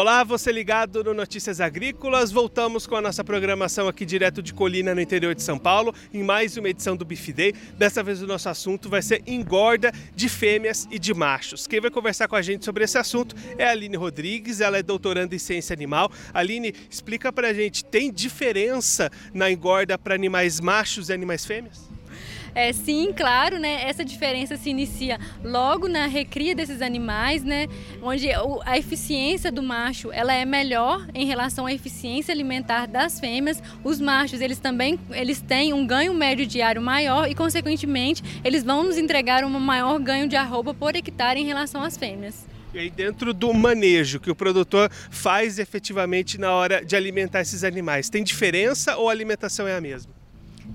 Olá, você ligado no Notícias Agrícolas. Voltamos com a nossa programação aqui direto de Colina, no interior de São Paulo, em mais uma edição do Beef Day. Dessa vez o nosso assunto vai ser engorda de fêmeas e de machos. Quem vai conversar com a gente sobre esse assunto é a Aline Rodrigues, ela é doutoranda em ciência animal. Aline, explica pra gente, tem diferença na engorda para animais machos e animais fêmeas? É, sim, claro, né? Essa diferença se inicia logo na recria desses animais, né? Onde a eficiência do macho ela é melhor em relação à eficiência alimentar das fêmeas. Os machos eles também eles têm um ganho médio diário maior e, consequentemente, eles vão nos entregar um maior ganho de arroba por hectare em relação às fêmeas. E aí, dentro do manejo que o produtor faz efetivamente na hora de alimentar esses animais, tem diferença ou a alimentação é a mesma?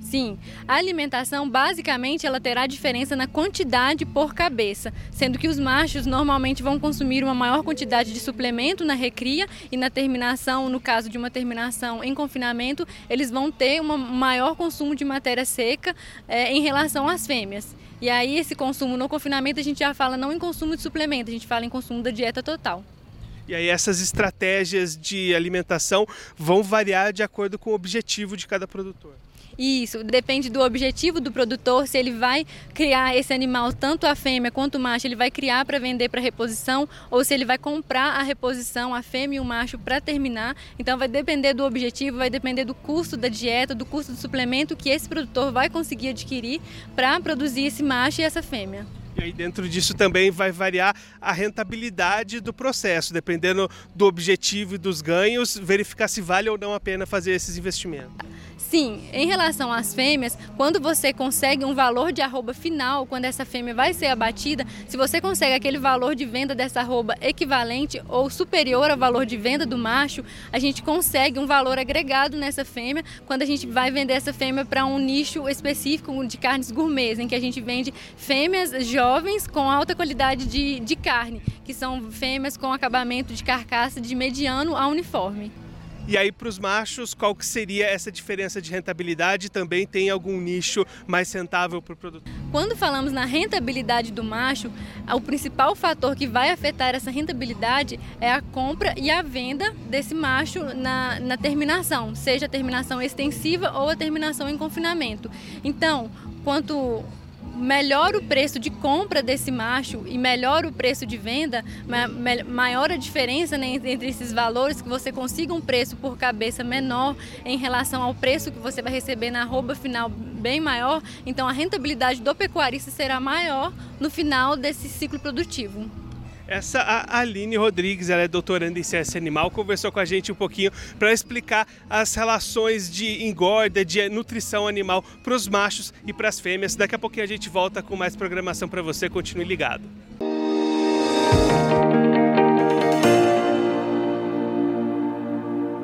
Sim, a alimentação basicamente ela terá diferença na quantidade por cabeça, sendo que os machos normalmente vão consumir uma maior quantidade de suplemento na recria e na terminação, no caso de uma terminação em confinamento, eles vão ter um maior consumo de matéria seca é, em relação às fêmeas. E aí esse consumo no confinamento a gente já fala não em consumo de suplemento, a gente fala em consumo da dieta total. E aí essas estratégias de alimentação vão variar de acordo com o objetivo de cada produtor. Isso, depende do objetivo do produtor, se ele vai criar esse animal, tanto a fêmea quanto o macho, ele vai criar para vender para reposição ou se ele vai comprar a reposição, a fêmea e o macho para terminar. Então vai depender do objetivo, vai depender do custo da dieta, do custo do suplemento que esse produtor vai conseguir adquirir para produzir esse macho e essa fêmea. E aí dentro disso também vai variar a rentabilidade do processo, dependendo do objetivo e dos ganhos, verificar se vale ou não a pena fazer esses investimentos. Sim, em relação às fêmeas, quando você consegue um valor de arroba final, quando essa fêmea vai ser abatida, se você consegue aquele valor de venda dessa arroba equivalente ou superior ao valor de venda do macho, a gente consegue um valor agregado nessa fêmea quando a gente vai vender essa fêmea para um nicho específico de carnes gourmets, em que a gente vende fêmeas jovens com alta qualidade de, de carne, que são fêmeas com acabamento de carcaça de mediano a uniforme. E aí para os machos, qual que seria essa diferença de rentabilidade? Também tem algum nicho mais rentável para o produto? Quando falamos na rentabilidade do macho, o principal fator que vai afetar essa rentabilidade é a compra e a venda desse macho na, na terminação, seja a terminação extensiva ou a terminação em confinamento. Então, quanto melhor o preço de compra desse macho e melhor o preço de venda, maior a diferença né, entre esses valores, que você consiga um preço por cabeça menor em relação ao preço que você vai receber na arroba final bem maior, então a rentabilidade do pecuarista será maior no final desse ciclo produtivo. Essa a Aline Rodrigues, ela é doutoranda em ciência animal, conversou com a gente um pouquinho para explicar as relações de engorda, de nutrição animal para os machos e para as fêmeas. Daqui a pouquinho a gente volta com mais programação para você. Continue ligado.